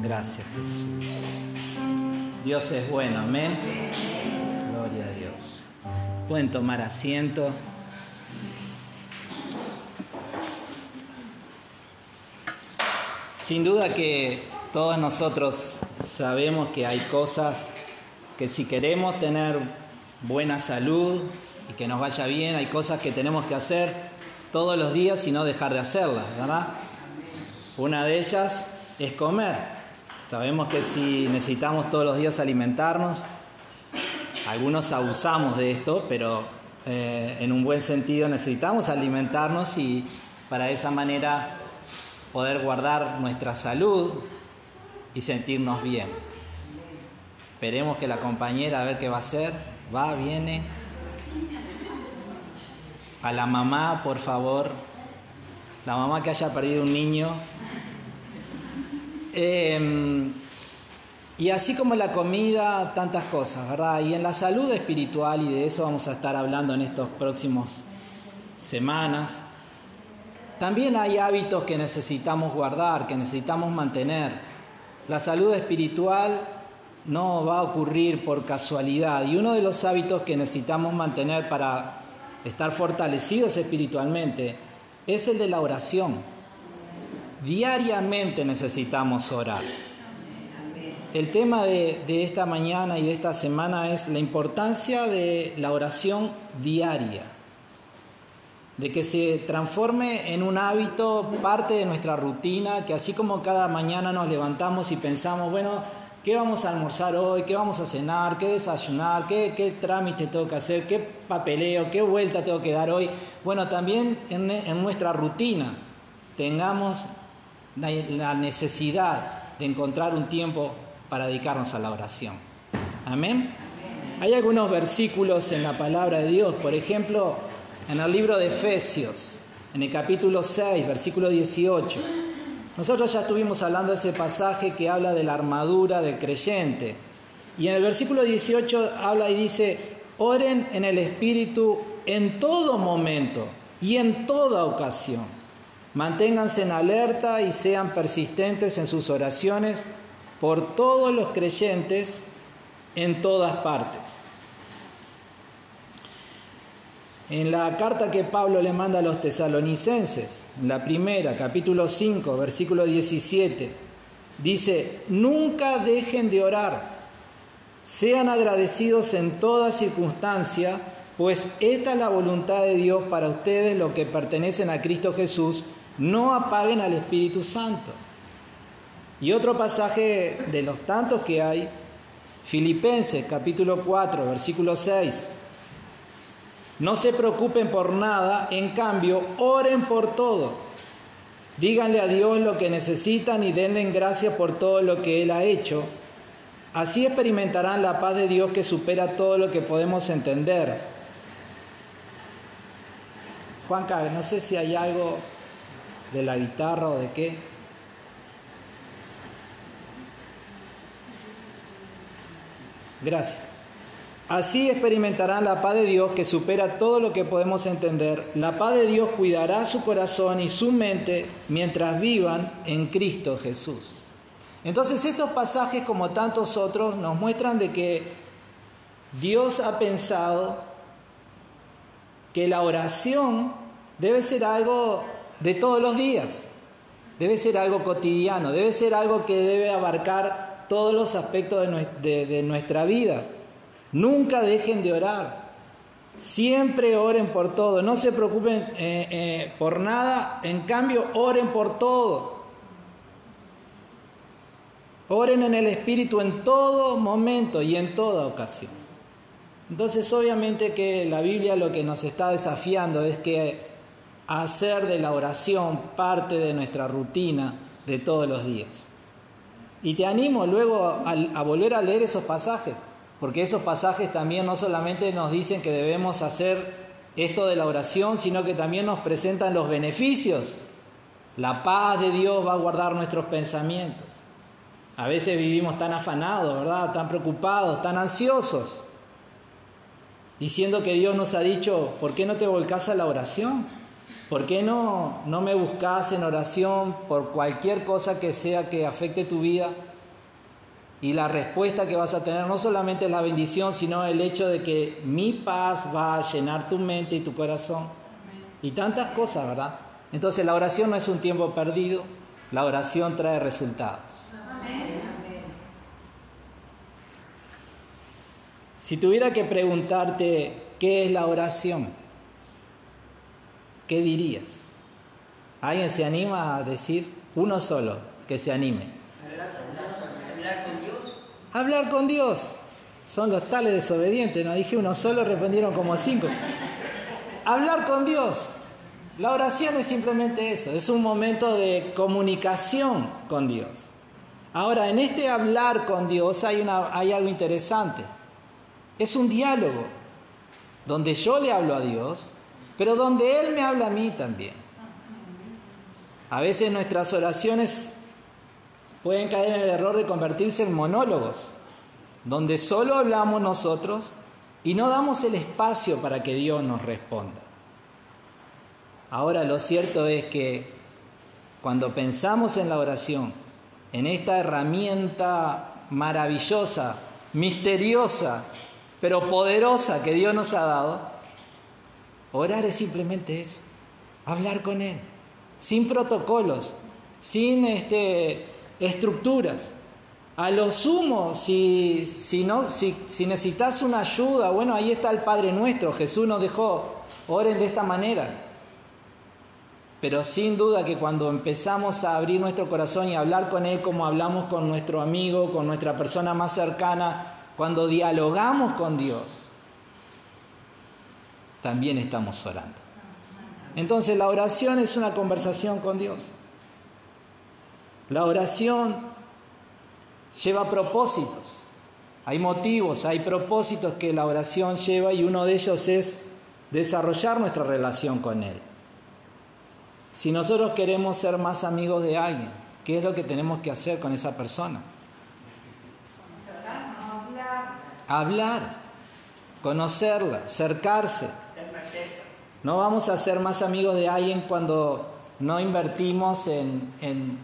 Gracias, Jesús. Dios es bueno, amén. Gloria a Dios. Pueden tomar asiento. Sin duda que todos nosotros sabemos que hay cosas que si queremos tener buena salud y que nos vaya bien, hay cosas que tenemos que hacer todos los días y no dejar de hacerlas, ¿verdad? Una de ellas es comer. Sabemos que si necesitamos todos los días alimentarnos, algunos abusamos de esto, pero eh, en un buen sentido necesitamos alimentarnos y para esa manera poder guardar nuestra salud y sentirnos bien. Esperemos que la compañera a ver qué va a hacer. Va, viene. A la mamá, por favor. La mamá que haya perdido un niño. Eh, y así como la comida, tantas cosas, ¿verdad? Y en la salud espiritual, y de eso vamos a estar hablando en estos próximos semanas, también hay hábitos que necesitamos guardar, que necesitamos mantener. La salud espiritual no va a ocurrir por casualidad y uno de los hábitos que necesitamos mantener para estar fortalecidos espiritualmente es el de la oración. Diariamente necesitamos orar. El tema de, esta mañana y de esta semana es la importancia de la oración diaria de que se transforme en un hábito, parte de nuestra rutina, que así como cada mañana nos levantamos y pensamos, bueno, ¿qué vamos a almorzar hoy? ¿Qué vamos a cenar? ¿Qué desayunar? ¿Qué, qué trámite tengo que hacer? ¿Qué papeleo? ¿Qué vuelta tengo que dar hoy? Bueno, también en, nuestra rutina tengamos la necesidad de encontrar un tiempo para dedicarnos a la oración. Amén. Hay algunos versículos en la palabra de Dios, por ejemplo, en el libro de Efesios, en el capítulo 6, versículo 18. Nosotros ya estuvimos hablando de ese pasaje que habla de la armadura del creyente. Y en el versículo 18 habla y dice, oren en el Espíritu en todo momento y en toda ocasión. Manténganse en alerta y sean persistentes en sus oraciones por todos los creyentes en todas partes. En la carta que Pablo le manda a los tesalonicenses, la primera, capítulo 5, versículo 17, dice, nunca dejen de orar, sean agradecidos en toda circunstancia, pues esta es la voluntad de Dios para ustedes, los que pertenecen a Cristo Jesús, no apaguen al Espíritu Santo. Y otro pasaje de los tantos que hay, Filipenses capítulo 4, versículo 6. No se preocupen por nada, en cambio, oren por todo. Díganle a Dios lo que necesitan y denle gracias por todo lo que Él ha hecho. Así experimentarán la paz de Dios que supera todo lo que podemos entender. Juan Cabe, no sé si hay algo de la guitarra o de qué. Gracias. Así experimentarán la paz de Dios que supera todo lo que podemos entender. La paz de Dios cuidará su corazón y su mente mientras vivan en Cristo Jesús. Entonces estos pasajes como tantos otros nos muestran de que Dios ha pensado que la oración debe ser algo de todos los días, debe ser algo cotidiano, debe ser algo que debe abarcar todos los aspectos de nuestra vida. Nunca dejen de orar. Siempre oren por todo. No se preocupen eh, eh, por nada. En cambio, oren por todo. Oren en el Espíritu en todo momento y en toda ocasión. Entonces, obviamente que la Biblia lo que nos está desafiando es que hacer de la oración parte de nuestra rutina de todos los días. Y te animo luego a, a volver a leer esos pasajes. Porque esos pasajes también no solamente nos dicen que debemos hacer esto de la oración, sino que también nos presentan los beneficios La paz de Dios va a guardar nuestros pensamientos. A veces vivimos tan afanados, ¿verdad? Tan preocupados, tan ansiosos. Diciendo que Dios nos ha dicho, ¿por qué no te volcás a la oración? ¿Por qué no, no me buscas en oración por cualquier cosa que sea que afecte tu vida? Y la respuesta que vas a tener no solamente es la bendición, sino el hecho de que mi paz va a llenar tu mente y tu corazón. Y tantas cosas, ¿verdad? Entonces la oración no es un tiempo perdido, la oración trae resultados. Si tuviera que preguntarte qué es la oración, ¿qué dirías? ¿Alguien se anima a decir? Uno solo, que se anime. Hablar con Dios. Son los tales desobedientes, no dije uno solo, respondieron como cinco. Hablar con Dios. La oración es simplemente eso, es un momento de comunicación con Dios. Ahora, en este hablar con Dios hay, una, hay algo interesante. Es un diálogo donde yo le hablo a Dios, pero donde Él me habla a mí también. A veces nuestras oraciones pueden caer en el error de convertirse en monólogos, donde solo hablamos nosotros y no damos el espacio para que Dios nos responda. Ahora lo cierto es que cuando pensamos en la oración, en esta herramienta maravillosa, misteriosa, pero poderosa que Dios nos ha dado, orar es simplemente eso, hablar con Él, sin protocolos, sin este, estructuras. A lo sumo, si, si, no, si, si necesitas una ayuda, bueno, ahí está el Padre nuestro, Jesús nos dejó, oren de esta manera. Pero sin duda que cuando empezamos a abrir nuestro corazón y hablar con Él como hablamos con nuestro amigo, con nuestra persona más cercana, cuando dialogamos con Dios, también estamos orando. Entonces la oración es una conversación con Dios. La oración lleva propósitos. Hay motivos, hay propósitos que la oración lleva y uno de ellos es desarrollar nuestra relación con Él. Si nosotros queremos ser más amigos de alguien, ¿qué es lo que tenemos que hacer con esa persona? Hablar, conocerla, acercarse. No vamos a ser más amigos de alguien cuando no invertimos en, en,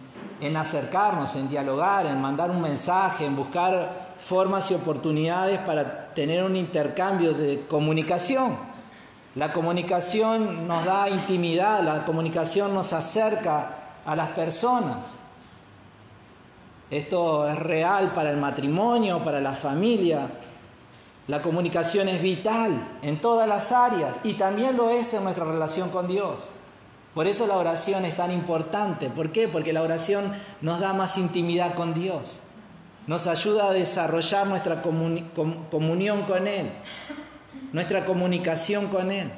en acercarnos, en dialogar, en mandar un mensaje, en buscar formas y oportunidades para tener un intercambio de comunicación. La comunicación nos da intimidad, la comunicación nos acerca a las personas. Esto es real para el matrimonio, para la familia. La comunicación es vital en todas las áreas y también lo es en nuestra relación con Dios. Por eso la oración es tan importante. ¿Por qué? Porque la oración nos da más intimidad con Dios. Nos ayuda a desarrollar nuestra comunión con Él nuestra comunicación con Él.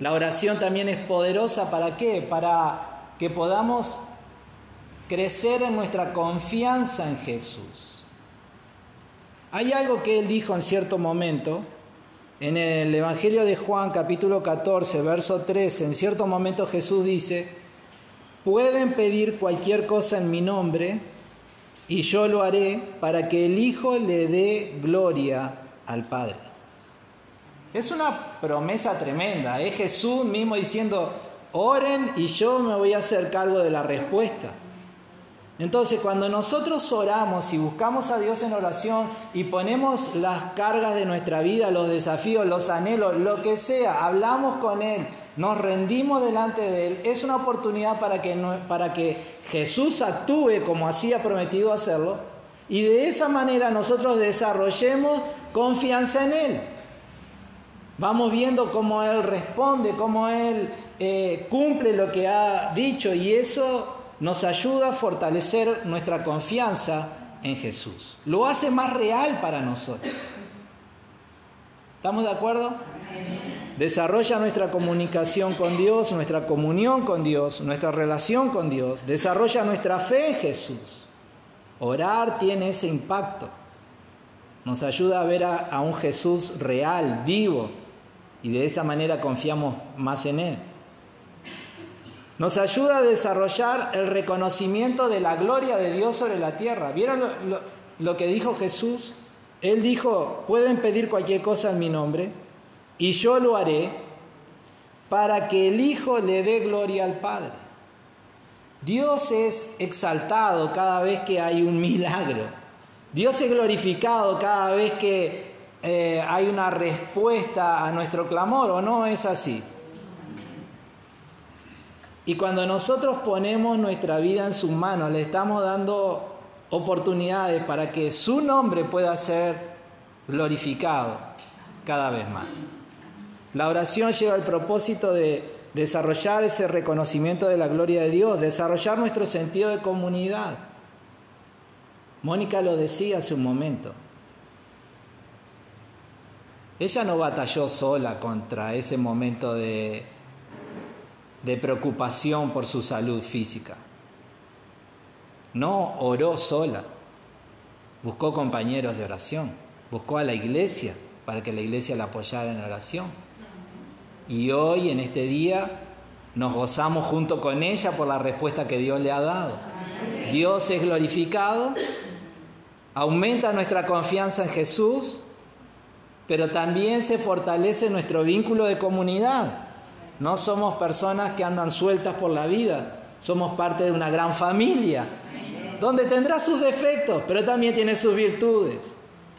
La oración también es poderosa para qué? Para que podamos crecer en nuestra confianza en Jesús. Hay algo que Él dijo en cierto momento, en el Evangelio de Juan capítulo 14, verso 13, en cierto momento Jesús dice, pueden pedir cualquier cosa en mi nombre y yo lo haré para que el Hijo le dé gloria al Padre. Es una promesa tremenda, es Jesús mismo diciendo, oren y yo me voy a hacer cargo de la respuesta. Entonces, cuando nosotros oramos y buscamos a Dios en oración y ponemos las cargas de nuestra vida, los desafíos, los anhelos, lo que sea, hablamos con Él, nos rendimos delante de Él, es una oportunidad para que, para que Jesús actúe como así ha prometido hacerlo y de esa manera nosotros desarrollemos confianza en Él. Vamos viendo cómo Él responde, cómo Él eh, cumple lo que ha dicho y eso nos ayuda a fortalecer nuestra confianza en Jesús. Lo hace más real para nosotros. ¿Estamos de acuerdo? Desarrolla nuestra comunicación con Dios, nuestra comunión con Dios, nuestra relación con Dios. Desarrolla nuestra fe en Jesús. Orar tiene ese impacto. Nos ayuda a ver a, un Jesús real, vivo, y de esa manera confiamos más en Él. Nos ayuda a desarrollar el reconocimiento de la gloria de Dios sobre la tierra. ¿Vieron lo, que dijo Jesús? Él dijo, pueden pedir cualquier cosa en mi nombre y yo lo haré para que el Hijo le dé gloria al Padre. Dios es exaltado cada vez que hay un milagro. Dios es glorificado cada vez que eh, hay una respuesta a nuestro clamor, ¿o no es así? Y cuando nosotros ponemos nuestra vida en sus manos, le estamos dando oportunidades para que su nombre pueda ser glorificado cada vez más. La oración lleva el propósito de desarrollar ese reconocimiento de la gloria de Dios, desarrollar nuestro sentido de comunidad. Mónica lo decía hace un momento. Ella no batalló sola contra ese momento de, de preocupación por su salud física. No oró sola. Buscó compañeros de oración. Buscó a la iglesia para que la iglesia la apoyara en oración. Y hoy, en este día, nos gozamos junto con ella por la respuesta que Dios le ha dado. Dios es glorificado, aumenta nuestra confianza en Jesús, pero también se fortalece nuestro vínculo de comunidad. No somos personas que andan sueltas por la vida, somos parte de una gran familia, donde tendrá sus defectos, pero también tiene sus virtudes.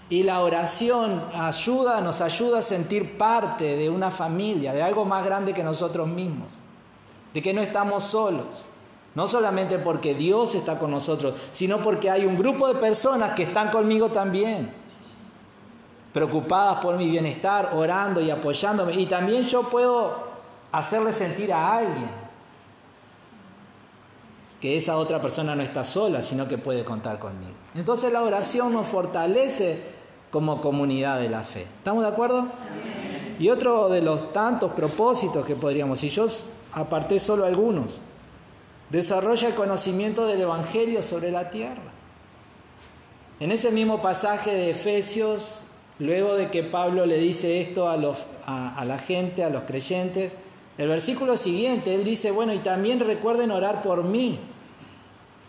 Y la oración ayuda, nos ayuda a sentir parte de una familia, de algo más grande que nosotros mismos, de que no estamos solos. No solamente porque Dios está con nosotros, sino porque hay un grupo de personas que están conmigo también, preocupadas por mi bienestar, orando y apoyándome. Y también yo puedo hacerle sentir a alguien que esa otra persona no está sola, sino que puede contar conmigo. Entonces la oración nos fortalece como comunidad de la fe. ¿Estamos de acuerdo? Y otro de los tantos propósitos que podríamos, y yo aparté solo algunos, desarrolla el conocimiento del Evangelio sobre la tierra. En ese mismo pasaje de Efesios, luego de que Pablo le dice esto a, los, a la gente, a los creyentes, el versículo siguiente, él dice, bueno, y también recuerden orar por mí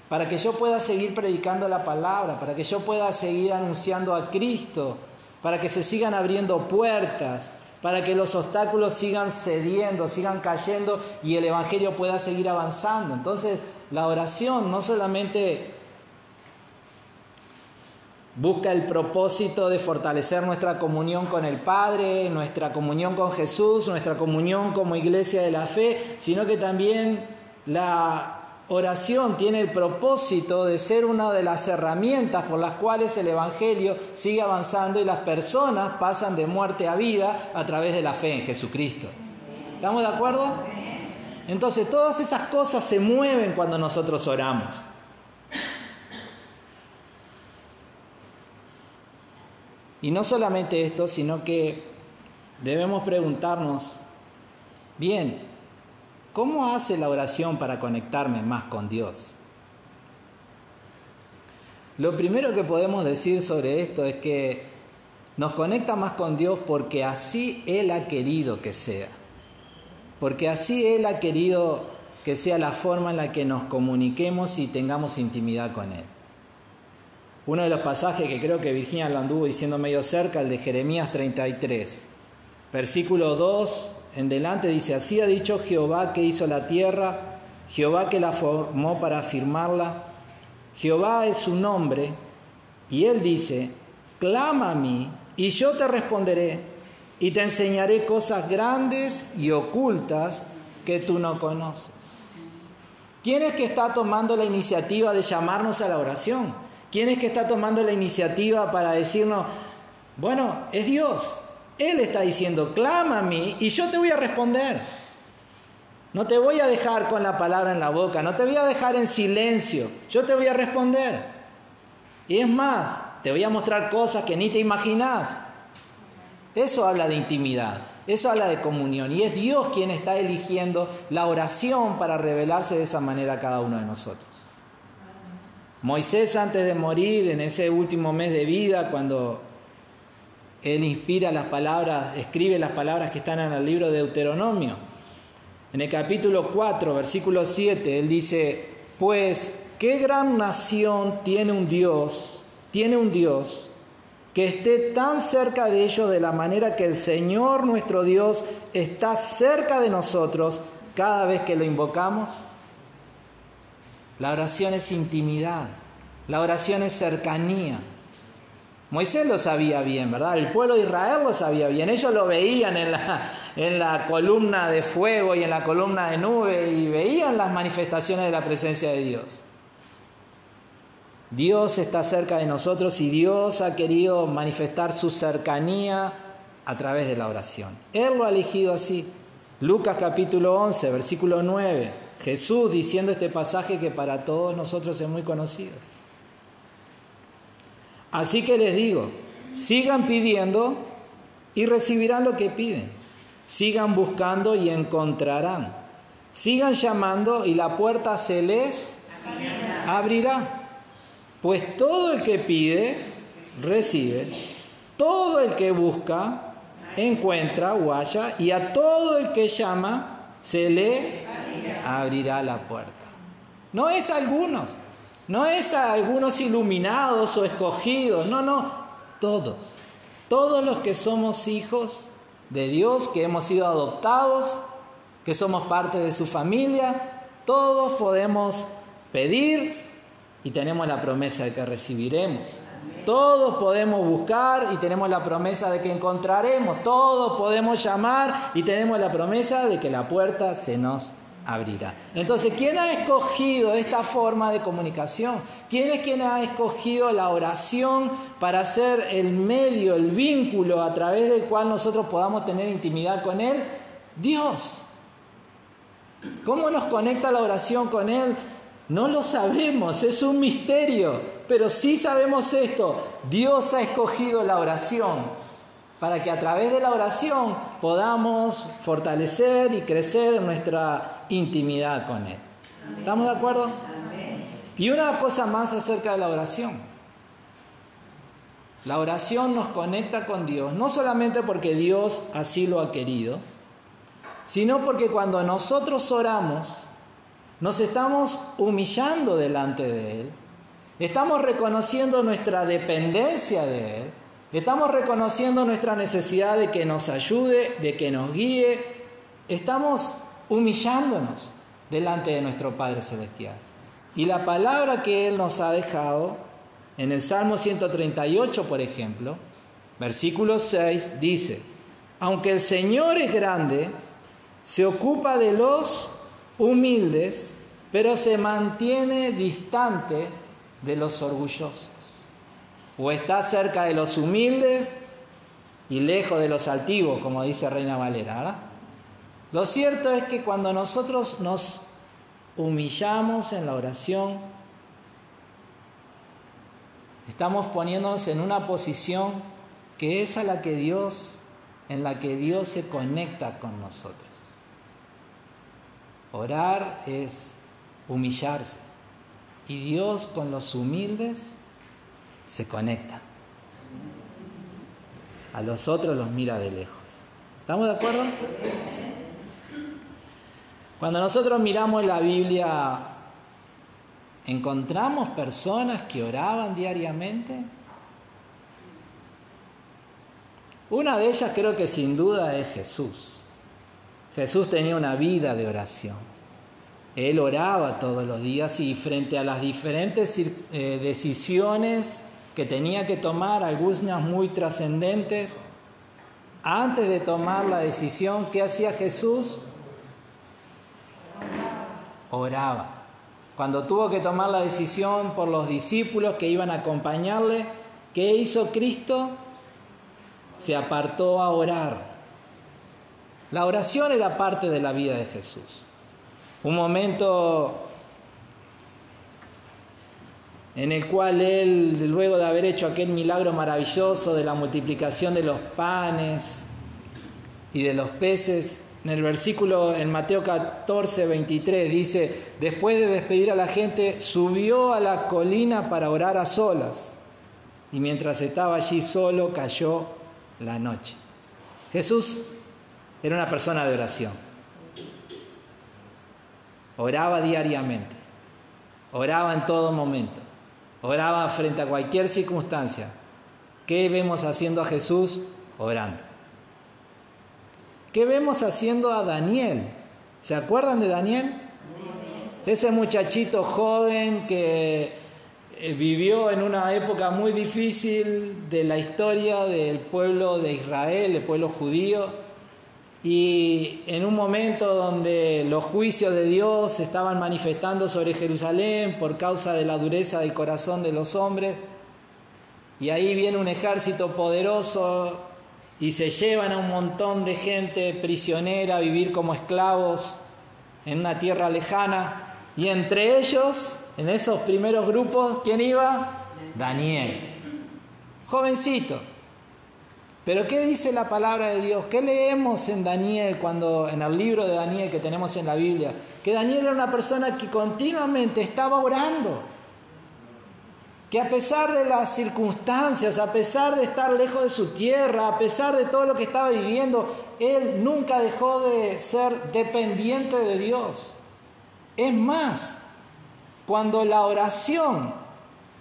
para que yo pueda seguir predicando la palabra, para que yo pueda seguir anunciando a Cristo, para que se sigan abriendo puertas, para que los obstáculos sigan cediendo, sigan cayendo y el Evangelio pueda seguir avanzando. Entonces, la oración no solamente busca el propósito de fortalecer nuestra comunión con el Padre, nuestra comunión con Jesús, nuestra comunión como iglesia de la fe, sino que también la oración tiene el propósito de ser una de las herramientas por las cuales el Evangelio sigue avanzando y las personas pasan de muerte a vida a través de la fe en Jesucristo. ¿Estamos de acuerdo? Entonces todas esas cosas se mueven cuando nosotros oramos. Y no solamente esto, sino que debemos preguntarnos, bien, ¿Cómo hace la oración para conectarme más con Dios? Lo primero que podemos decir sobre esto es que nos conecta más con Dios porque así Él ha querido que sea. Porque así Él ha querido que sea la forma en la que nos comuniquemos y tengamos intimidad con Él. Uno de los pasajes que creo que Virginia lo anduvo diciendo medio cerca, el de Jeremías 33, versículo 2 en delante dice, así ha dicho Jehová que hizo la tierra, Jehová que la formó para afirmarla. Jehová es su nombre. Y él dice, clama a mí y yo te responderé y te enseñaré cosas grandes y ocultas que tú no conoces. ¿Quién es que está tomando la iniciativa de llamarnos a la oración? ¿Quién es que está tomando la iniciativa para decirnos, bueno, es Dios? Él está diciendo, clama a mí y yo te voy a responder. No te voy a dejar con la palabra en la boca, no te voy a dejar en silencio, yo te voy a responder. Y es más, te voy a mostrar cosas que ni te imaginas. Eso habla de intimidad, eso habla de comunión. Y es Dios quien está eligiendo la oración para revelarse de esa manera a cada uno de nosotros. Moisés antes de morir, en ese último mes de vida, cuando él inspira las palabras, escribe las palabras que están en el libro de Deuteronomio. En el capítulo 4, versículo 7, él dice, pues, ¿qué gran nación tiene un Dios? Tiene un Dios que esté tan cerca de ellos de la manera que el Señor nuestro Dios está cerca de nosotros cada vez que lo invocamos? La oración es intimidad, la oración es cercanía. Moisés lo sabía bien, ¿verdad? El pueblo de Israel lo sabía bien. Ellos lo veían en la, en la columna de fuego y en la columna de nube y veían las manifestaciones de la presencia de Dios. Dios está cerca de nosotros y Dios ha querido manifestar su cercanía a través de la oración. Él lo ha elegido así. Lucas capítulo 11, versículo 9. Jesús diciendo este pasaje que para todos nosotros es muy conocido. Así que les digo, sigan pidiendo y recibirán lo que piden. Sigan buscando y encontrarán. Sigan llamando y la puerta se les abrirá. Pues todo el que pide, recibe. Todo el que busca, encuentra o halla. Y a todo el que llama, se le abrirá la puerta. No es a algunos, no es a algunos iluminados o escogidos, no, no, todos. Todos los que somos hijos de Dios, que hemos sido adoptados, que somos parte de su familia, todos podemos pedir y tenemos la promesa de que recibiremos. Todos podemos buscar y tenemos la promesa de que encontraremos. Todos podemos llamar y tenemos la promesa de que la puerta se nos abrirá. Entonces, ¿quién ha escogido esta forma de comunicación? ¿Quién es quien ha escogido la oración para ser el medio, el vínculo a través del cual nosotros podamos tener intimidad con Él? Dios. ¿Cómo nos conecta la oración con Él? No lo sabemos, es un misterio, pero sí sabemos esto, Dios ha escogido la oración para que a través de la oración podamos fortalecer y crecer en nuestra intimidad con Él. ¿Estamos de acuerdo? Y una cosa más acerca de la oración. La oración nos conecta con Dios, no solamente porque Dios así lo ha querido, sino porque cuando nosotros oramos, nos estamos humillando delante de Él, estamos reconociendo nuestra dependencia de Él, estamos reconociendo nuestra necesidad de que nos ayude, de que nos guíe, estamos humillándonos delante de nuestro Padre Celestial. Y la palabra que Él nos ha dejado, en el Salmo 138, por ejemplo, versículo 6, dice, aunque el Señor es grande, se ocupa de los humildes, pero se mantiene distante de los orgullosos. O está cerca de los humildes y lejos de los altivos, como dice Reina Valera. Lo cierto es que cuando nosotros nos humillamos en la oración, estamos poniéndonos en una posición que es a la que Dios, en la que Dios se conecta con nosotros. Orar es humillarse. Y Dios con los humildes se conecta. A los otros los mira de lejos. ¿Estamos de acuerdo? Cuando nosotros miramos la Biblia, ¿encontramos personas que oraban diariamente? Una de ellas creo que sin duda es Jesús. Jesús tenía una vida de oración. Él oraba todos los días y frente a las diferentes eh, decisiones que tenía que tomar, algunas muy trascendentes, antes de tomar la decisión, ¿qué hacía Jesús? Oraba. Cuando tuvo que tomar la decisión por los discípulos que iban a acompañarle, ¿qué hizo Cristo? Se apartó a orar. La oración era parte de la vida de Jesús. Un momento en el cual él, luego de haber hecho aquel milagro maravilloso de la multiplicación de los panes y de los peces, en el versículo en Mateo 14, 23 dice, después de despedir a la gente, subió a la colina para orar a solas. Y mientras estaba allí solo, cayó la noche. Jesús era una persona de oración. oraba diariamente, oraba en todo momento, oraba frente a cualquier circunstancia. ¿Qué vemos haciendo a Jesús? Orando. ¿Qué vemos haciendo a Daniel? ¿Se acuerdan de Daniel? Ese muchachito joven que eh, vivió en una época muy difícil de la historia del pueblo de Israel, el pueblo judío, y en un momento donde los juicios de Dios se estaban manifestando sobre Jerusalén por causa de la dureza del corazón de los hombres, y ahí viene un ejército poderoso y se llevan a un montón de gente prisionera a vivir como esclavos en una tierra lejana. Y entre ellos, en esos primeros grupos, ¿quién iba? Daniel. Jovencito. Pero ¿qué dice la palabra de Dios? ¿Qué leemos en Daniel cuando en el libro de Daniel que tenemos en la Biblia? Que Daniel era una persona que continuamente estaba orando. Que a pesar de las circunstancias, a pesar de estar lejos de su tierra, a pesar de todo lo que estaba viviendo, él nunca dejó de ser dependiente de Dios. Es más, cuando la oración,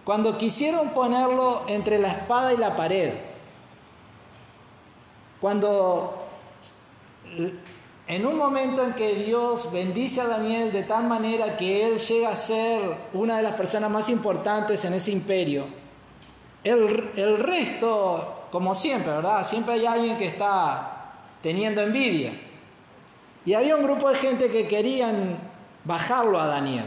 cuando quisieron ponerlo entre la espada y la pared, cuando en un momento en que Dios bendice a Daniel de tal manera que él llega a ser una de las personas más importantes en ese imperio, el, el resto, como siempre, ¿verdad? Siempre hay alguien que está teniendo envidia. Y había un grupo de gente que querían bajarlo a Daniel.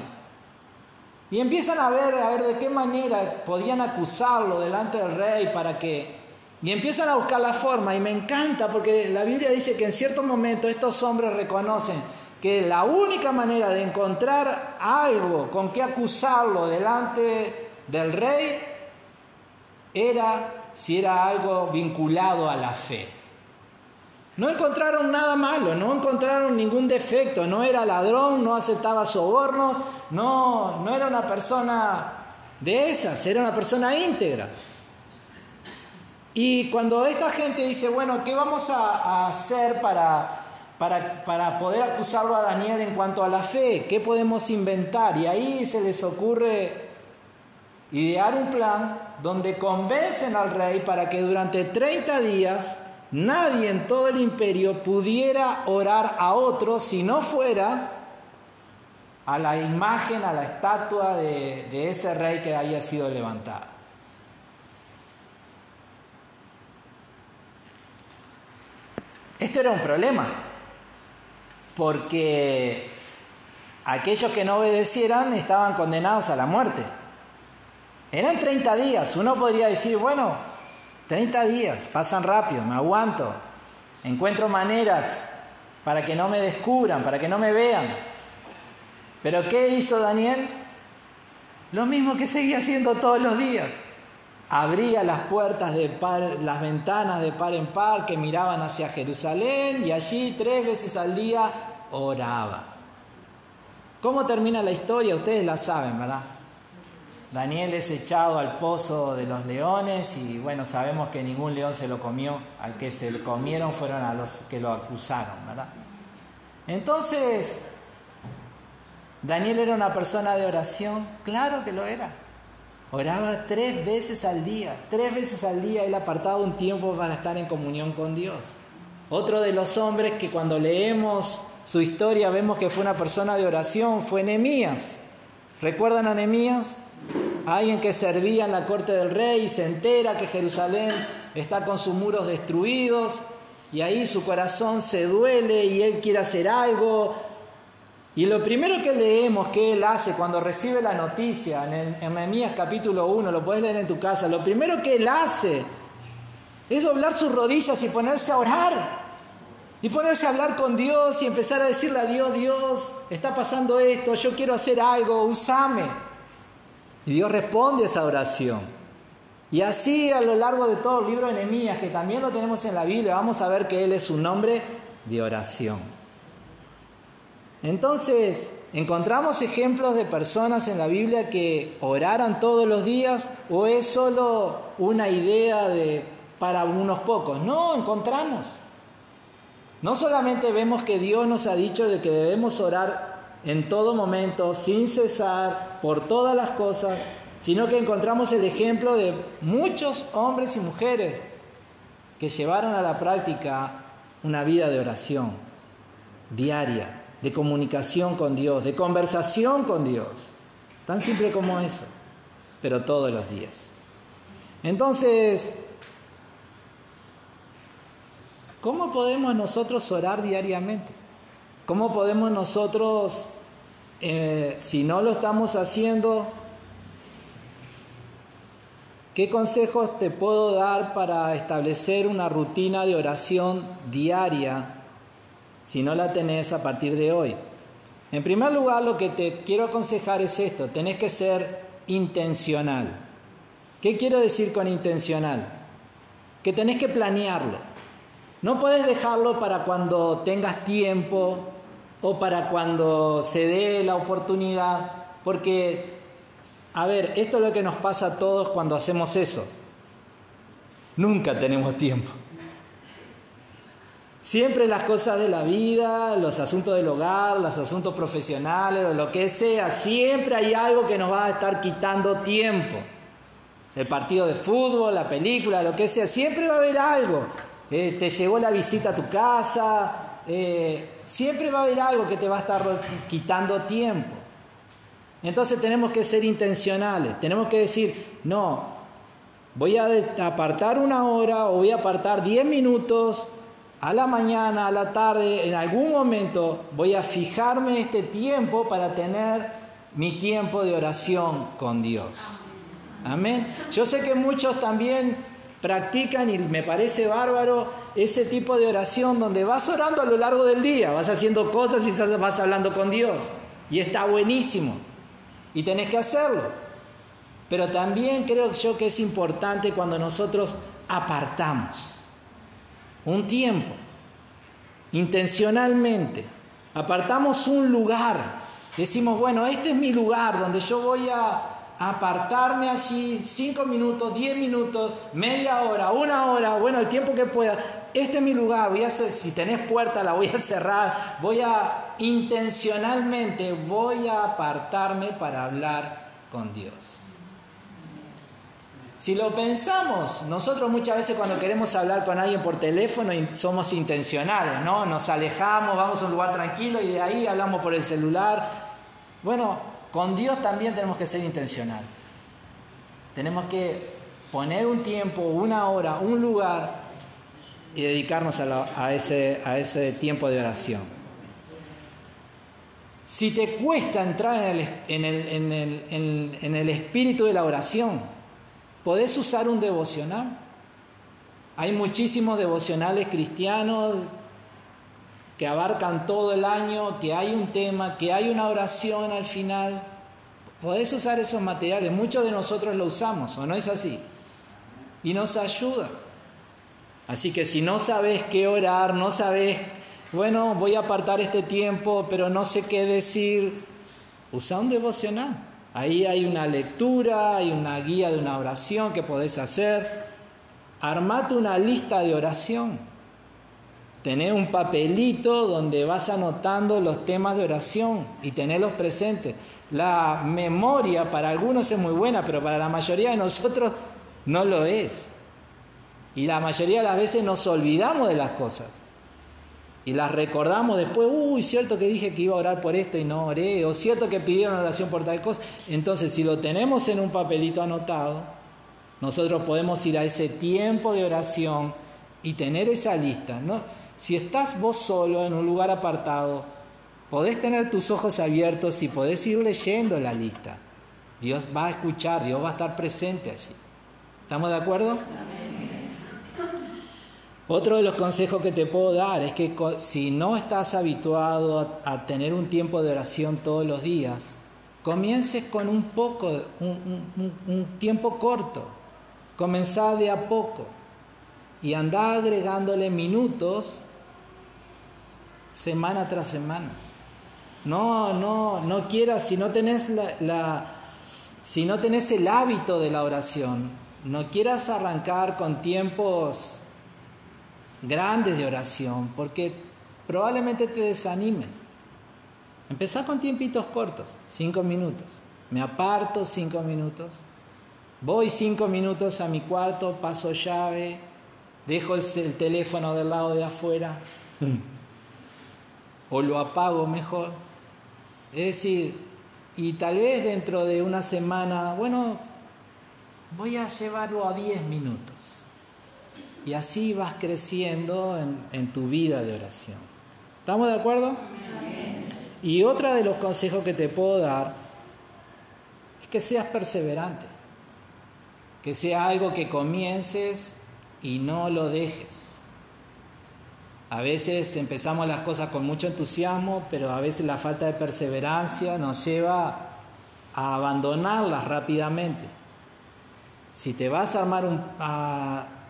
Y empiezan a ver, a ver de qué manera podían acusarlo delante del rey para que... Y empiezan a buscar la forma y me encanta porque la Biblia dice que en cierto momento estos hombres reconocen que la única manera de encontrar algo con que acusarlo delante del rey era si era algo vinculado a la fe. No encontraron nada malo, no encontraron ningún defecto, no era ladrón, no aceptaba sobornos, no, no era una persona de esas, era una persona íntegra. Y cuando esta gente dice, bueno, ¿qué vamos a, hacer para, para, para, poder acusarlo a Daniel en cuanto a la fe? ¿Qué podemos inventar? Y ahí se les ocurre idear un plan donde convencen al rey para que durante 30 días nadie en todo el imperio pudiera orar a otro si no fuera a la imagen, a la estatua de, ese rey que había sido levantada. Esto era un problema, porque aquellos que no obedecieran estaban condenados a la muerte. Eran 30 días, uno podría decir, bueno, 30 días, pasan rápido, me aguanto, encuentro maneras para que no me descubran, para que no me vean. Pero ¿qué hizo Daniel? Lo mismo que seguía haciendo todos los días. Abría las puertas de par, las ventanas de par en par que miraban hacia Jerusalén y allí tres veces al día oraba. ¿Cómo termina la historia? Ustedes la saben, ¿verdad? Daniel es echado al pozo de los leones y bueno, sabemos que ningún león se lo comió, al que se lo comieron fueron a los que lo acusaron, ¿verdad? Entonces, ¿Daniel era una persona de oración? Claro que lo era. Oraba tres veces al día, tres veces al día él apartaba un tiempo para estar en comunión con Dios. Otro de los hombres que cuando leemos su historia vemos que fue una persona de oración fue Nehemías. ¿Recuerdan a Nehemías? Alguien que servía en la corte del rey y se entera que Jerusalén está con sus muros destruidos y ahí su corazón se duele y él quiere hacer algo. Y lo primero que leemos que él hace cuando recibe la noticia en, Nehemías capítulo 1, lo puedes leer en tu casa, lo primero que él hace es doblar sus rodillas y ponerse a orar. Y ponerse a hablar con Dios y empezar a decirle a Dios, Dios, está pasando esto, yo quiero hacer algo, usame. Y Dios responde a esa oración. Y así a lo largo de todo el libro de Nehemías, que también lo tenemos en la Biblia, vamos a ver que Él es un nombre de oración. Entonces, ¿encontramos ejemplos de personas en la Biblia que oraran todos los días o es solo una idea de para unos pocos? No, encontramos. No solamente vemos que Dios nos ha dicho de que debemos orar en todo momento, sin cesar, por todas las cosas, sino que encontramos el ejemplo de muchos hombres y mujeres que llevaron a la práctica una vida de oración diaria, de comunicación con Dios, de conversación con Dios. Tan simple como eso, pero todos los días. Entonces, ¿cómo podemos nosotros orar diariamente? ¿Cómo podemos nosotros, eh, si no lo estamos haciendo, ¿Qué consejos te puedo dar para establecer una rutina de oración diaria si no la tenés a partir de hoy? En primer lugar, lo que te quiero aconsejar es esto, tenés que ser intencional. ¿Qué quiero decir con intencional? Que tenés que planearlo. No puedes dejarlo para cuando tengas tiempo o para cuando se dé la oportunidad, porque a ver, esto es lo que nos pasa a todos cuando hacemos eso. Nunca tenemos tiempo. Siempre las cosas de la vida, los asuntos del hogar, los asuntos profesionales, lo que sea, siempre hay algo que nos va a estar quitando tiempo. El partido de fútbol, la película, lo que sea, siempre va a haber algo. Eh, te llegó la visita a tu casa, eh, siempre va a haber algo que te va a estar quitando tiempo. Entonces tenemos que ser intencionales, tenemos que decir, no, voy a apartar una hora o voy a apartar 10 minutos a la mañana, a la tarde, en algún momento voy a fijarme este tiempo para tener mi tiempo de oración con Dios. Amén. Yo sé que muchos también practican y me parece bárbaro ese tipo de oración donde vas orando a lo largo del día, vas haciendo cosas y vas hablando con Dios. Y está buenísimo y tenés que hacerlo. Pero también creo yo que es importante cuando nosotros apartamos un tiempo, intencionalmente, apartamos un lugar, decimos, bueno, este es mi lugar donde yo voy a apartarme allí cinco minutos, diez minutos, media hora, una hora, bueno, el tiempo que pueda. Este es mi lugar, voy a hacer, si tenés puerta la voy a cerrar, voy a intencionalmente, voy a apartarme para hablar con Dios. Si lo pensamos, nosotros muchas veces cuando queremos hablar con alguien por teléfono somos intencionales, ¿no? Nos alejamos, vamos a un lugar tranquilo y de ahí hablamos por el celular. Bueno, con Dios también tenemos que ser intencionales. Tenemos que poner un tiempo, una hora, un lugar y dedicarnos a, ese, a ese tiempo de oración. Si te cuesta entrar en el, en, el, en, el, en el, espíritu de la oración, podés usar un devocional. Hay muchísimos devocionales cristianos que abarcan todo el año, que hay un tema, que hay una oración al final. Podés usar esos materiales, muchos de nosotros lo usamos, ¿o no es así? Y nos ayuda. Así que si no sabes qué orar, no sabes, bueno, voy a apartar este tiempo, pero no sé qué decir, usa un devocional. Ahí hay una lectura, hay una guía de una oración que podés hacer. Armate una lista de oración. Tener un papelito donde vas anotando los temas de oración y tenerlos presentes. La memoria para algunos es muy buena, pero para la mayoría de nosotros no lo es. Y la mayoría de las veces nos olvidamos de las cosas. Y las recordamos después, uy, cierto que dije que iba a orar por esto y no oré, o cierto que pidieron oración por tal cosa. Entonces, si lo tenemos en un papelito anotado, nosotros podemos ir a ese tiempo de oración y tener esa lista. ¿no? Si estás vos solo en un lugar apartado, podés tener tus ojos abiertos y podés ir leyendo la lista. Dios va a escuchar, Dios va a estar presente allí. ¿Estamos de acuerdo? Otro de los consejos que te puedo dar es que si no estás habituado a, tener un tiempo de oración todos los días, comiences con un poco, un, tiempo corto. Comenzá de a poco y anda agregándole minutos semana tras semana. No, no, no quieras, si no la, si no tenés el hábito de la oración, no quieras arrancar con tiempos grandes de oración, porque probablemente te desanimes. Empezá con tiempitos cortos, cinco minutos. Me aparto cinco minutos. Voy cinco minutos a mi cuarto, paso llave, dejo el teléfono del lado de afuera. O lo apago mejor. Es decir, y tal vez dentro de una semana, bueno, voy a llevarlo a diez minutos. Y así vas creciendo en, en tu vida de oración. ¿Estamos de acuerdo? Y otra de los consejos que te puedo dar es que seas perseverante, que sea algo que comiences y no lo dejes. A veces empezamos las cosas con mucho entusiasmo, pero a veces la falta de perseverancia nos lleva a abandonarlas rápidamente. Si te vas a armar un,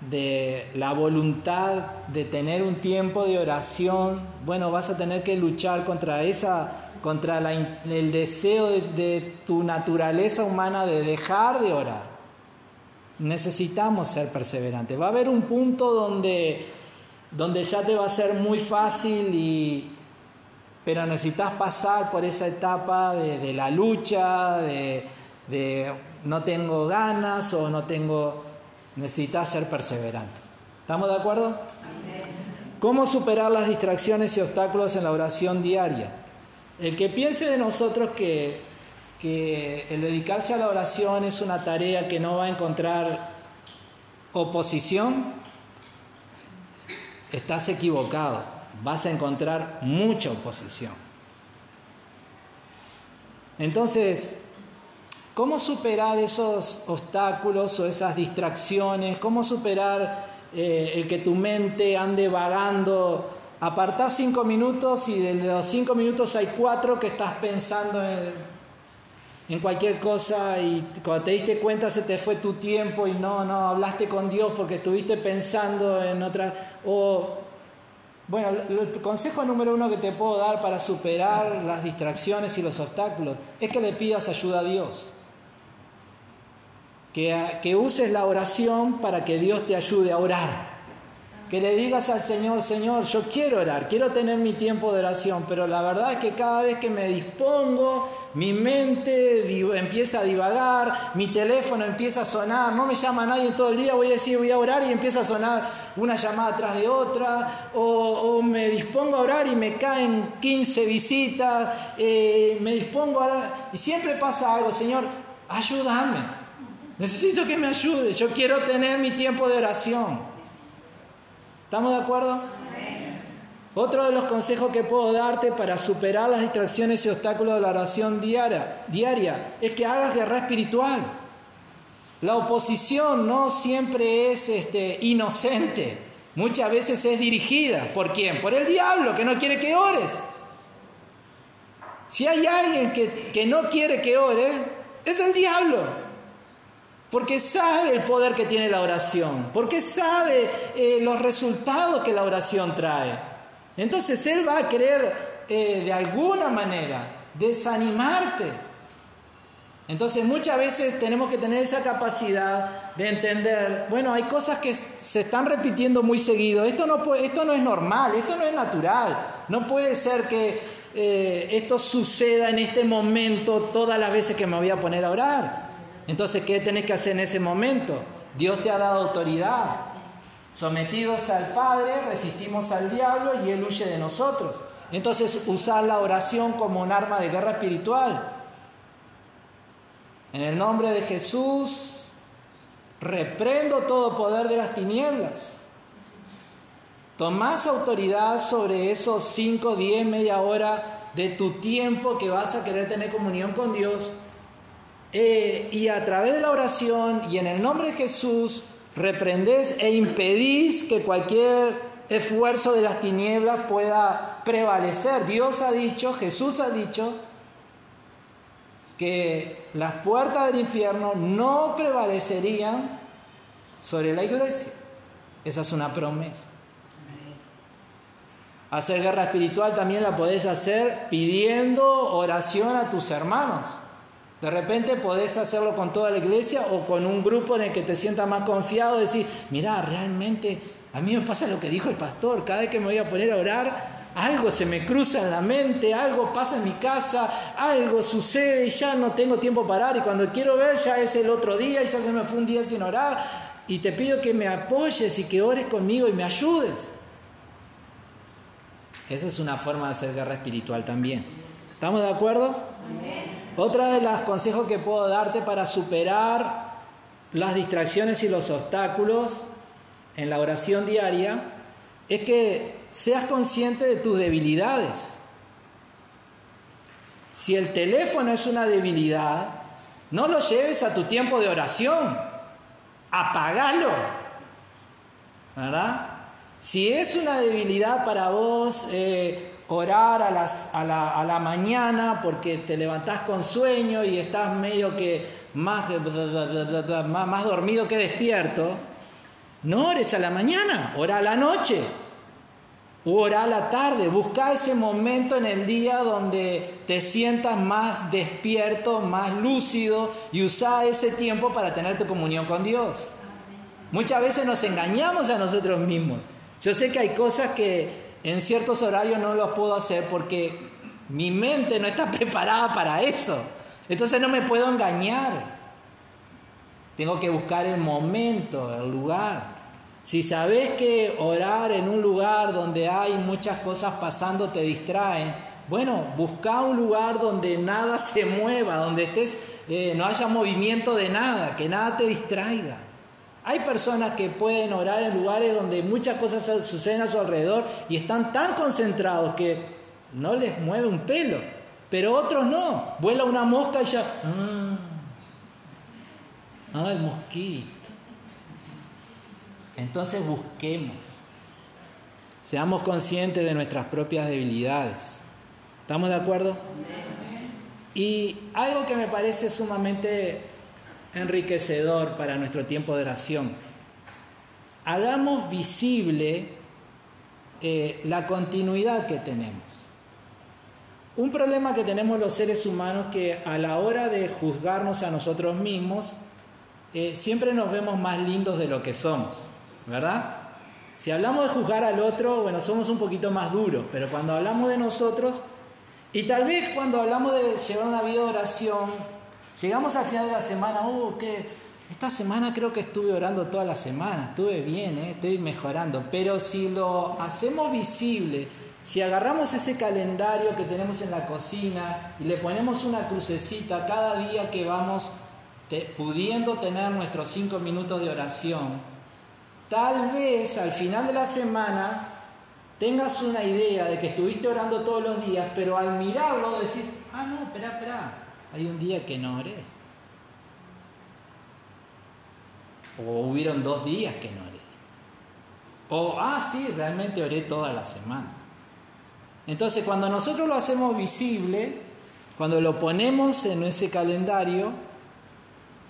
de la voluntad de tener un tiempo de oración, bueno, vas a tener que luchar contra esa, contra el deseo de, de tu naturaleza humana de dejar de orar. Necesitamos ser perseverantes. Va a haber un punto donde, donde ya te va a ser muy fácil y, pero necesitas pasar por esa etapa de, de la lucha, de, de no tengo ganas o no tengo necesitas ser perseverante. ¿Estamos de acuerdo? ¿Cómo superar las distracciones y obstáculos en la oración diaria? El que piense de nosotros que, que el dedicarse a la oración es una tarea que no va a encontrar oposición, estás equivocado. Vas a encontrar mucha oposición. Entonces, ¿Cómo superar esos obstáculos o esas distracciones? ¿Cómo superar eh, el que tu mente ande vagando? Apartás cinco minutos y de los cinco minutos hay cuatro que estás pensando en, en cualquier cosa y cuando te diste cuenta se te fue tu tiempo y no, no, hablaste con Dios porque estuviste pensando en otra... O, bueno, el consejo número uno que te puedo dar para superar las distracciones y los obstáculos es que le pidas ayuda a Dios que, uses la oración para que Dios te ayude a orar. Que le digas al Señor, Señor, yo quiero orar, quiero tener mi tiempo de oración, pero la verdad es que cada vez que me dispongo, mi mente empieza a divagar, mi teléfono empieza a sonar, no me llama nadie todo el día, voy a decir, voy a orar y empieza a sonar una llamada tras de otra, o, me dispongo a orar y me caen 15 visitas, eh, me dispongo a orar, y siempre pasa algo, Señor, ayúdame. Necesito que me ayude. Yo quiero tener mi tiempo de oración. ¿Estamos de acuerdo? Otro de los consejos que puedo darte para superar las distracciones y obstáculos de la oración diaria, diaria es que hagas guerra espiritual. La oposición no siempre es este, inocente, muchas veces es dirigida. ¿Por quién? Por el diablo que no quiere que ores. Si hay alguien que, que no quiere que ores, es el diablo. Porque sabe el poder que tiene la oración, porque sabe eh, los resultados que la oración trae. Entonces Él va a querer eh, de alguna manera desanimarte. Entonces muchas veces tenemos que tener esa capacidad de entender, bueno, hay cosas que se están repitiendo muy seguido, esto no, esto no es normal, esto no es natural, no puede ser que eh, esto suceda en este momento todas las veces que me voy a poner a orar. Entonces, ¿qué tenés que hacer en ese momento? Dios te ha dado autoridad. Sometidos al Padre, resistimos al diablo y Él huye de nosotros. Entonces, usar la oración como un arma de guerra espiritual. En el nombre de Jesús, reprendo todo poder de las tinieblas. Tomás autoridad sobre esos 5, 10, media hora de tu tiempo que vas a querer tener comunión con Dios eh, y a través de la oración y en el nombre de Jesús reprendés e impedís que cualquier esfuerzo de las tinieblas pueda prevalecer. Dios ha dicho, Jesús ha dicho, que las puertas del infierno no prevalecerían sobre la iglesia. Esa es una promesa. Hacer guerra espiritual también la podés hacer pidiendo oración a tus hermanos. De repente podés hacerlo con toda la iglesia o con un grupo en el que te sientas más confiado, decir, mira, realmente a mí me pasa lo que dijo el pastor, cada vez que me voy a poner a orar, algo se me cruza en la mente, algo pasa en mi casa, algo sucede y ya no tengo tiempo para orar y cuando quiero ver ya es el otro día y ya se me fue un día sin orar y te pido que me apoyes y que ores conmigo y me ayudes. Esa es una forma de hacer guerra espiritual también. ¿Estamos de acuerdo? Otra de los consejos que puedo darte para superar las distracciones y los obstáculos en la oración diaria es que seas consciente de tus debilidades. Si el teléfono es una debilidad, no lo lleves a tu tiempo de oración. Apagalo. ¿Verdad? Si es una debilidad para vos eh, orar a, las, a, la, a, la, mañana porque te levantás con sueño y estás medio que más, más, dormido que despierto, no ores a la mañana, ora a la noche. Ora a la tarde, busca ese momento en el día donde te sientas más despierto, más lúcido y usa ese tiempo para tener tu comunión con Dios. Muchas veces nos engañamos a nosotros mismos. Yo sé que hay cosas que en ciertos horarios no los puedo hacer porque mi mente no está preparada para eso. Entonces no me puedo engañar. Tengo que buscar el momento, el lugar. Si sabes que orar en un lugar donde hay muchas cosas pasando te distraen, bueno, busca un lugar donde nada se mueva, donde estés, eh, no haya movimiento de nada, que nada te distraiga. Hay personas que pueden orar en lugares donde muchas cosas suceden a su alrededor y están tan concentrados que no les mueve un pelo, pero otros no. Vuela una mosca y ya, ah, ah el mosquito. Entonces busquemos, seamos conscientes de nuestras propias debilidades. ¿Estamos de acuerdo? Y algo que me parece sumamente enriquecedor para nuestro tiempo de oración, hagamos visible eh, la continuidad que tenemos. Un problema que tenemos los seres humanos que a la hora de juzgarnos a nosotros mismos, eh, siempre nos vemos más lindos de lo que somos. ¿verdad? Si hablamos de juzgar al otro, bueno, somos un poquito más duros, pero cuando hablamos de nosotros, y tal vez cuando hablamos de llevar una vida de oración, llegamos al final de la semana, uh, que esta semana creo que estuve orando toda la semana, estuve bien, ¿eh? estoy mejorando, pero si lo hacemos visible, si agarramos ese calendario que tenemos en la cocina y le ponemos una crucecita cada día que vamos pudiendo tener nuestros cinco minutos de oración, Tal vez al final de la semana tengas una idea de que estuviste orando todos los días, pero al mirarlo decís, ah, no, espera, espera, hay un día que no oré. O hubieron dos días que no oré. O, ah, sí, realmente oré toda la semana. Entonces, cuando nosotros lo hacemos visible, cuando lo ponemos en ese calendario,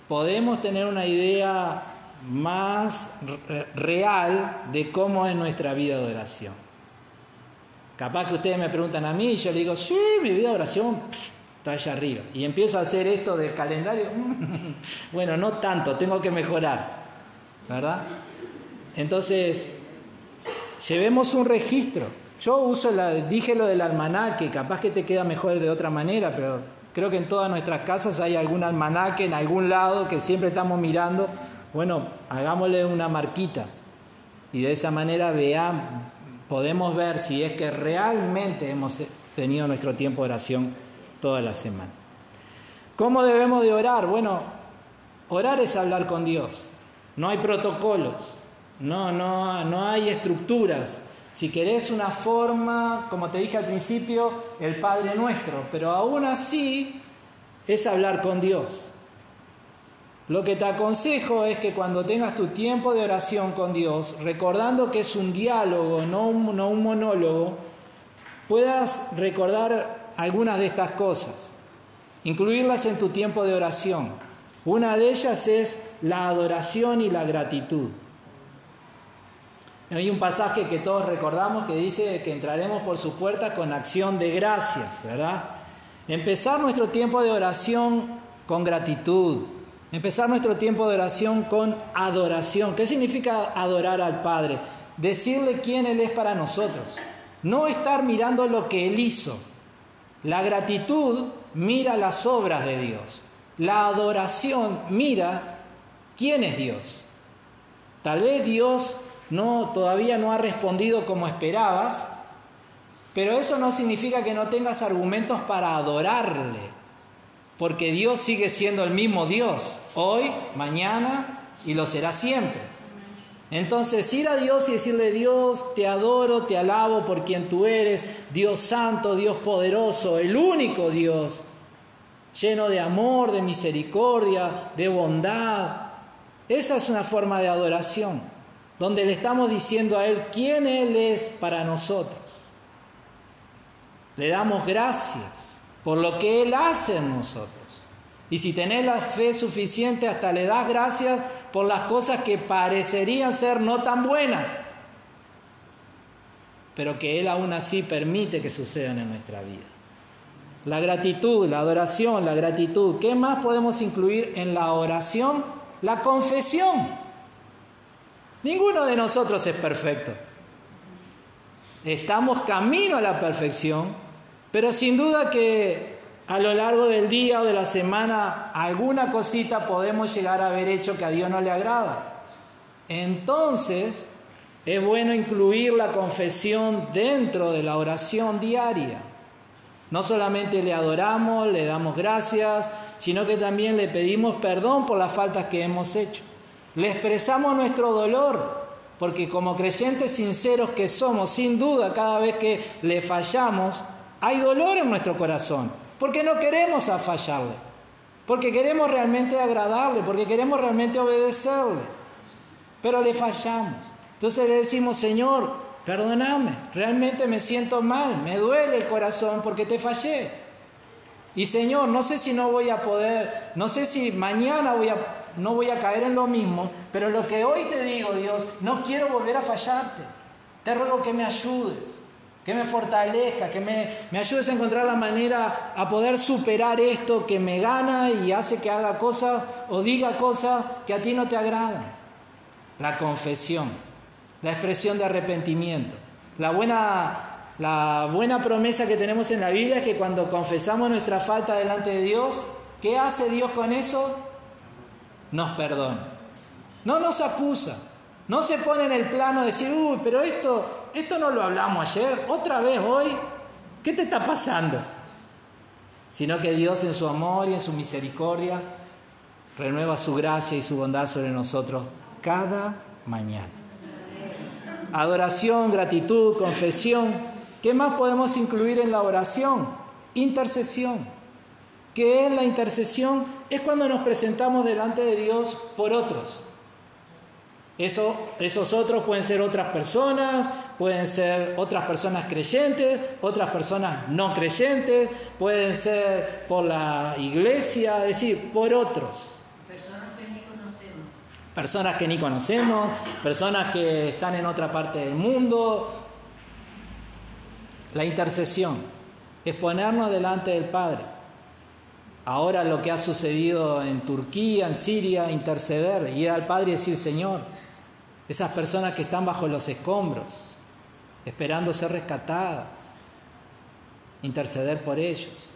podemos tener una idea más real de cómo es nuestra vida de oración. Capaz que ustedes me preguntan a mí yo le digo, sí, mi vida de oración está allá arriba. Y empiezo a hacer esto del calendario. bueno, no tanto, tengo que mejorar. ¿Verdad? Entonces, llevemos un registro. Yo uso la, dije lo del almanaque, capaz que te queda mejor de otra manera, pero creo que en todas nuestras casas hay algún almanaque en algún lado que siempre estamos mirando bueno, hagámosle una marquita y de esa manera veamos, podemos ver si es que realmente hemos tenido nuestro tiempo de oración toda la semana. ¿Cómo debemos de orar? Bueno, orar es hablar con Dios. No hay protocolos, no, no, no hay estructuras. Si querés una forma, como te dije al principio, el Padre nuestro, pero aún así es hablar con Dios. Lo que te aconsejo es que cuando tengas tu tiempo de oración con Dios, recordando que es un diálogo, no un, no un monólogo, puedas recordar algunas de estas cosas, incluirlas en tu tiempo de oración. Una de ellas es la adoración y la gratitud. Hay un pasaje que todos recordamos que dice que entraremos por su puerta con acción de gracias, ¿verdad? Empezar nuestro tiempo de oración con gratitud, Empezar nuestro tiempo de oración con adoración. ¿Qué significa adorar al Padre? Decirle quién Él es para nosotros. no estar mirando lo que Él hizo. La gratitud mira las obras de Dios. La adoración mira quién es Dios. Tal vez Dios no todavía no ha respondido como esperabas, pero eso no significa que no tengas argumentos para adorarle, porque Dios sigue siendo el mismo Dios, hoy, mañana y lo será siempre. Entonces ir a Dios y decirle, Dios, te adoro, te alabo por quien tú eres, Dios santo, Dios poderoso, el único Dios, lleno de amor, de misericordia, de bondad. Esa es una forma de adoración, donde le estamos diciendo a Él quién Él es para nosotros. Le damos gracias por lo que Él hace en nosotros. Y si tenés la fe suficiente, hasta le das gracias por las cosas que parecerían ser no tan buenas, pero que Él aún así permite que sucedan en nuestra vida. La gratitud, la adoración, la gratitud. ¿Qué más podemos incluir en la oración? La confesión. Ninguno de nosotros es perfecto. Estamos camino a la perfección, pero sin duda que a lo largo del día o de la semana alguna cosita podemos llegar a haber hecho que a Dios no le agrada. Entonces, es bueno incluir la confesión dentro de la oración diaria. No solamente le adoramos, le damos gracias, sino que también le pedimos perdón por las faltas que hemos hecho. Le expresamos nuestro dolor, porque como creyentes sinceros que somos, sin duda, cada vez que le fallamos, hay dolor en nuestro corazón. Porque no queremos fallarle. Porque queremos realmente agradarle. Porque queremos realmente obedecerle. Pero le fallamos. Entonces le decimos, Señor, perdóname. Realmente me siento mal. Me duele el corazón porque te fallé. Y Señor, no sé si no voy a poder, no sé si mañana no voy a caer en lo mismo, pero lo que hoy te digo, Dios, no quiero volver a fallarte. Te ruego que me ayudes que me fortalezca, que me, me, ayudes a encontrar la manera a poder superar esto que me gana y hace que haga cosas o diga cosas que a ti no te agradan. La confesión, la expresión de arrepentimiento. La buena, la buena promesa que tenemos en la Biblia es que cuando confesamos nuestra falta delante de Dios, ¿qué hace Dios con eso? Nos perdona. No nos acusa. No se pone en el plano de decir, uy, pero esto esto no lo hablamos ayer, otra vez hoy, ¿qué te está pasando? Sino que Dios en su amor y en su misericordia renueva su gracia y su bondad sobre nosotros cada mañana. Adoración, gratitud, confesión. ¿Qué más podemos incluir en la oración? Intercesión. ¿Qué es la intercesión? Es cuando nos presentamos delante de Dios por otros. Eso, esos otros pueden ser otras personas, pueden ser otras personas creyentes, otras personas no creyentes, pueden ser por la iglesia, es decir, por otros. Personas que ni conocemos. Personas que ni conocemos, personas que están en otra parte del mundo. La intercesión es ponernos delante del Padre. Ahora lo que ha sucedido en Turquía, en Siria, interceder, ir al Padre y decir, Señor, esas personas que están bajo los escombros, esperando ser rescatadas, interceder por ellos.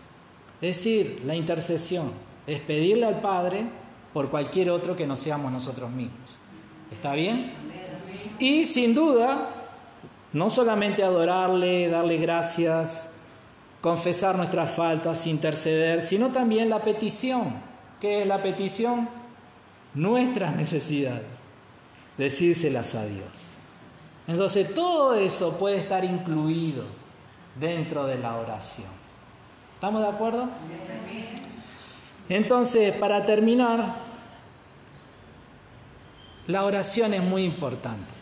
Es decir, la intercesión es pedirle al Padre por cualquier otro que no seamos nosotros mismos. ¿Está bien? Y sin duda, no solamente adorarle, darle gracias, confesar nuestras faltas, interceder, sino también la petición. ¿Qué es la petición? Nuestras necesidades. Decírselas a Dios. Entonces todo eso puede estar incluido dentro de la oración. ¿Estamos de acuerdo? Entonces, para terminar, la oración es muy importante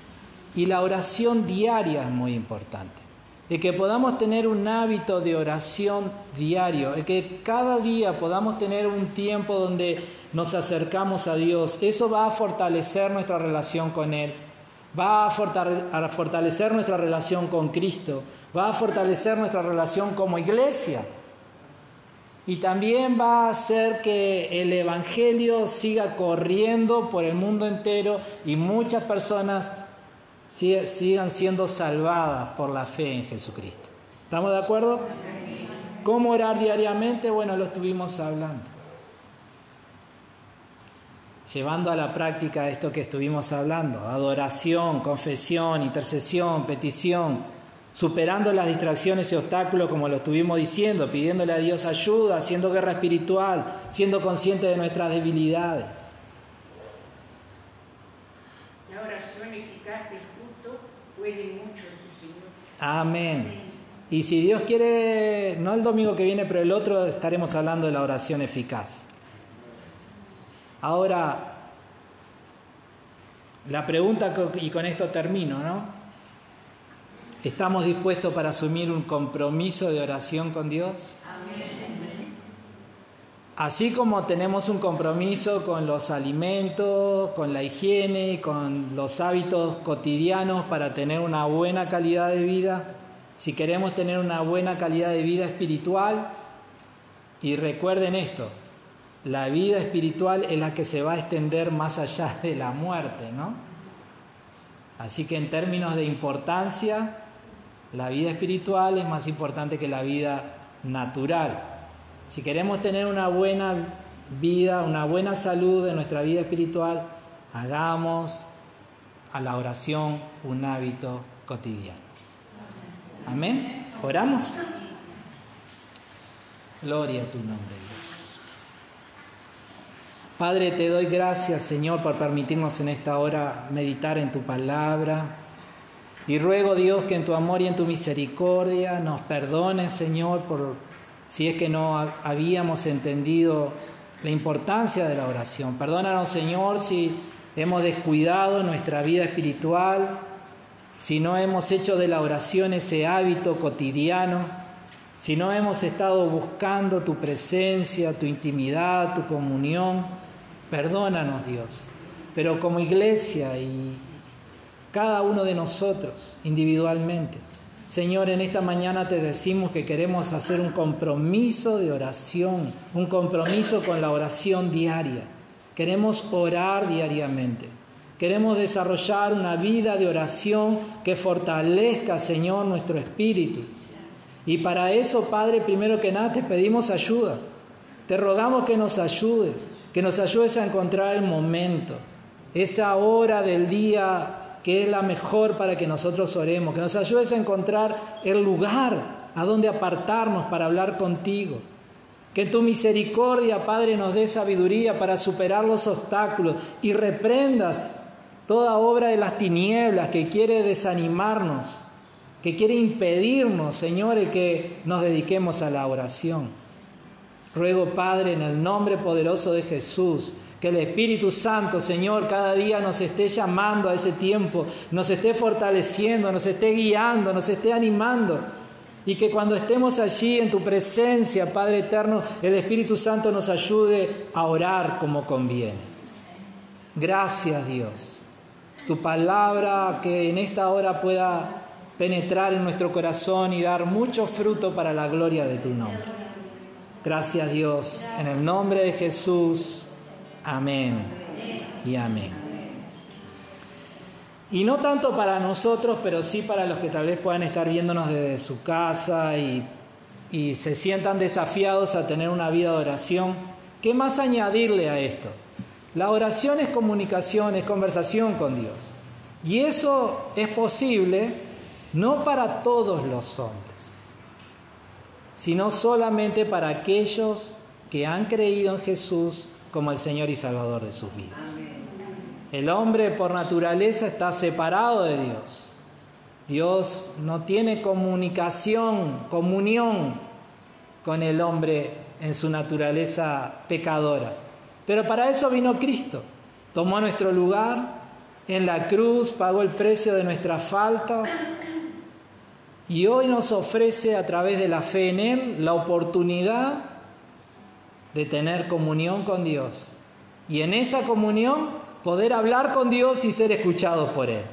y la oración diaria es muy importante. Y que podamos tener un hábito de oración diario, y que cada día podamos tener un tiempo donde nos acercamos a Dios, eso va a fortalecer nuestra relación con Él va a fortalecer nuestra relación con Cristo, va a fortalecer nuestra relación como iglesia. Y también va a hacer que el Evangelio siga corriendo por el mundo entero y muchas personas sigan siendo salvadas por la fe en Jesucristo. ¿Estamos de acuerdo? ¿Cómo orar diariamente? Bueno, lo estuvimos hablando. Llevando a la práctica esto que estuvimos hablando, adoración, confesión, intercesión, petición, superando las distracciones y obstáculos como lo estuvimos diciendo, pidiéndole a Dios ayuda, haciendo guerra espiritual, siendo consciente de nuestras debilidades. La oración eficaz del justo puede mucho su Señor. Amén. Y si Dios quiere, no el domingo que viene, pero el otro estaremos hablando de la oración eficaz. Ahora, la pregunta, y con esto termino, ¿no? ¿Estamos dispuestos para asumir un compromiso de oración con Dios? Así como tenemos un compromiso con los alimentos, con la higiene, con los hábitos cotidianos para tener una buena calidad de vida, si queremos tener una buena calidad de vida espiritual, y recuerden esto, la vida espiritual es la que se va a extender más allá de la muerte, ¿no? Así que en términos de importancia, la vida espiritual es más importante que la vida natural. Si queremos tener una buena vida, una buena salud en nuestra vida espiritual, hagamos a la oración un hábito cotidiano. Amén. ¿Oramos? Gloria a tu nombre, Dios. Padre, te doy gracias, Señor, por permitirnos en esta hora meditar en tu palabra. Y ruego Dios que en tu amor y en tu misericordia nos perdones, Señor, por si es que no habíamos entendido la importancia de la oración. Perdónanos, Señor, si hemos descuidado nuestra vida espiritual, si no hemos hecho de la oración ese hábito cotidiano, si no hemos estado buscando tu presencia, tu intimidad, tu comunión. Perdónanos, Dios. Pero como iglesia y, cada uno de nosotros individualmente. Señor, en esta mañana te decimos que queremos hacer un compromiso de oración, un compromiso con la oración diaria. Queremos orar diariamente. Queremos desarrollar una vida de oración que fortalezca, Señor, nuestro espíritu. Y para eso, Padre, primero que nada te pedimos ayuda. Te rogamos que nos ayudes, que nos ayudes a encontrar el momento, esa hora del día que es la mejor para que nosotros oremos, que nos ayudes a encontrar el lugar a donde apartarnos para hablar contigo. Que tu misericordia, Padre, nos dé sabiduría para superar los obstáculos y reprendas toda obra de las tinieblas que quiere desanimarnos, que quiere impedirnos, Señor, el que nos dediquemos a la oración. Ruego, Padre, en el nombre poderoso de Jesús, que el Espíritu Santo, Señor, cada día nos esté llamando a ese tiempo, nos esté fortaleciendo, nos esté guiando, nos esté animando. Y que cuando estemos allí en tu presencia, Padre Eterno, el Espíritu Santo nos ayude a orar como conviene. Gracias Dios. Tu palabra que en esta hora pueda penetrar en nuestro corazón y dar mucho fruto para la gloria de tu nombre. Gracias Dios. En el nombre de Jesús. Amén y amén. Y no tanto para nosotros, pero sí para los que tal vez puedan estar viéndonos desde su casa y, y se sientan desafiados a tener una vida de oración. ¿Qué más añadirle a esto? La oración es comunicación, es conversación con Dios. Y eso es posible no para todos los hombres, sino solamente para aquellos que han creído en Jesús como el Señor y Salvador de sus vidas. El hombre por naturaleza está separado de Dios. Dios no tiene comunicación, comunión con el hombre en su naturaleza pecadora. Pero para eso vino Cristo. Tomó nuestro lugar en la cruz, pagó el precio de nuestras faltas y hoy nos ofrece a través de la fe en Él la oportunidad de tener comunión con Dios. Y en esa comunión poder hablar con Dios y ser escuchados por Él.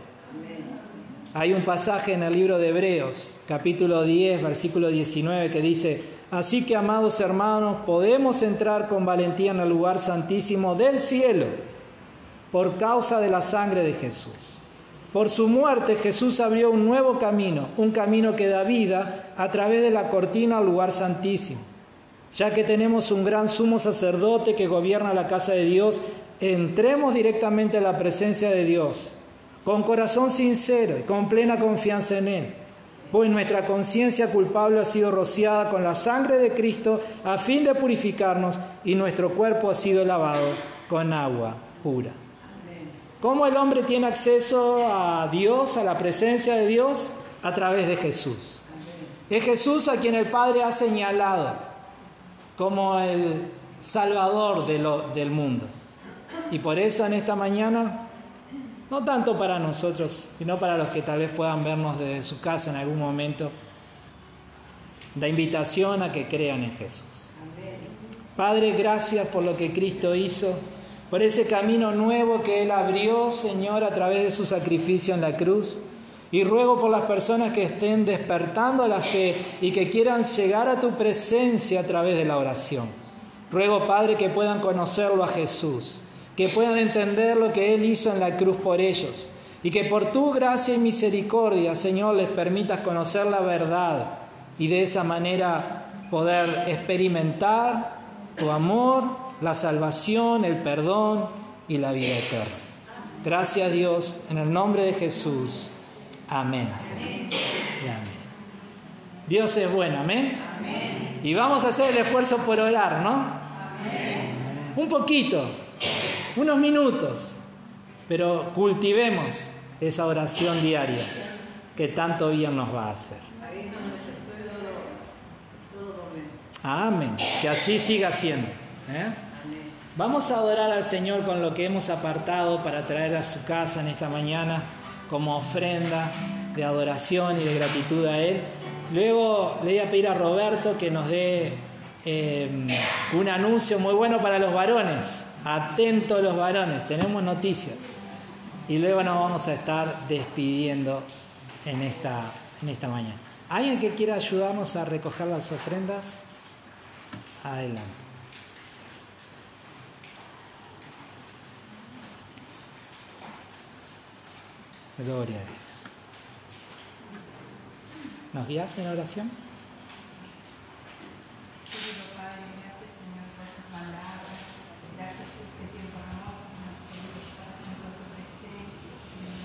Hay un pasaje en el libro de Hebreos, capítulo 10, versículo 19, que dice, así que amados hermanos, podemos entrar con valentía en el lugar santísimo del cielo por causa de la sangre de Jesús. Por su muerte Jesús abrió un nuevo camino, un camino que da vida a través de la cortina al lugar santísimo. Ya que tenemos un gran sumo sacerdote que gobierna la casa de Dios, entremos directamente a la presencia de Dios, con corazón sincero y con plena confianza en Él, pues nuestra conciencia culpable ha sido rociada con la sangre de Cristo a fin de purificarnos y nuestro cuerpo ha sido lavado con agua pura. ¿Cómo el hombre tiene acceso a Dios, a la presencia de Dios? A través de Jesús. Es Jesús a quien el Padre ha señalado como el Salvador del mundo. Y por eso en esta mañana, no tanto para nosotros, sino para los que tal vez puedan vernos desde su casa en algún momento, da invitación a que crean en Jesús. Padre, gracias por lo que Cristo hizo por ese camino nuevo que Él abrió, Señor, a través de su sacrificio en la cruz. Y ruego por las personas que estén despertando a la fe y que quieran llegar a tu presencia a través de la oración. Ruego, Padre, que puedan conocerlo a Jesús, que puedan entender lo que Él hizo en la cruz por ellos y que por tu gracia y misericordia, Señor, les permitas conocer la verdad y de esa manera poder experimentar tu amor la salvación, el perdón y la vida eterna. Gracias a Dios, en el nombre de Jesús. Amén. Dios es bueno, amén. Y vamos a hacer el esfuerzo por orar, ¿no? Un poquito, unos minutos, pero cultivemos esa oración diaria que tanto bien nos va a hacer. Amén. Que así siga siendo. ¿eh? Vamos a adorar al Señor con lo que hemos apartado para traer a su casa en esta mañana como ofrenda de adoración y de gratitud a Él. Luego le voy a pedir a Roberto que nos dé eh, un anuncio muy bueno para los varones. Atentos los varones, tenemos noticias. Y luego nos vamos a estar despidiendo en esta, en esta mañana. ¿Alguien que quiera ayudarnos a recoger las ofrendas? Adelante. Gloria a Dios. ¿Nos guías en oración?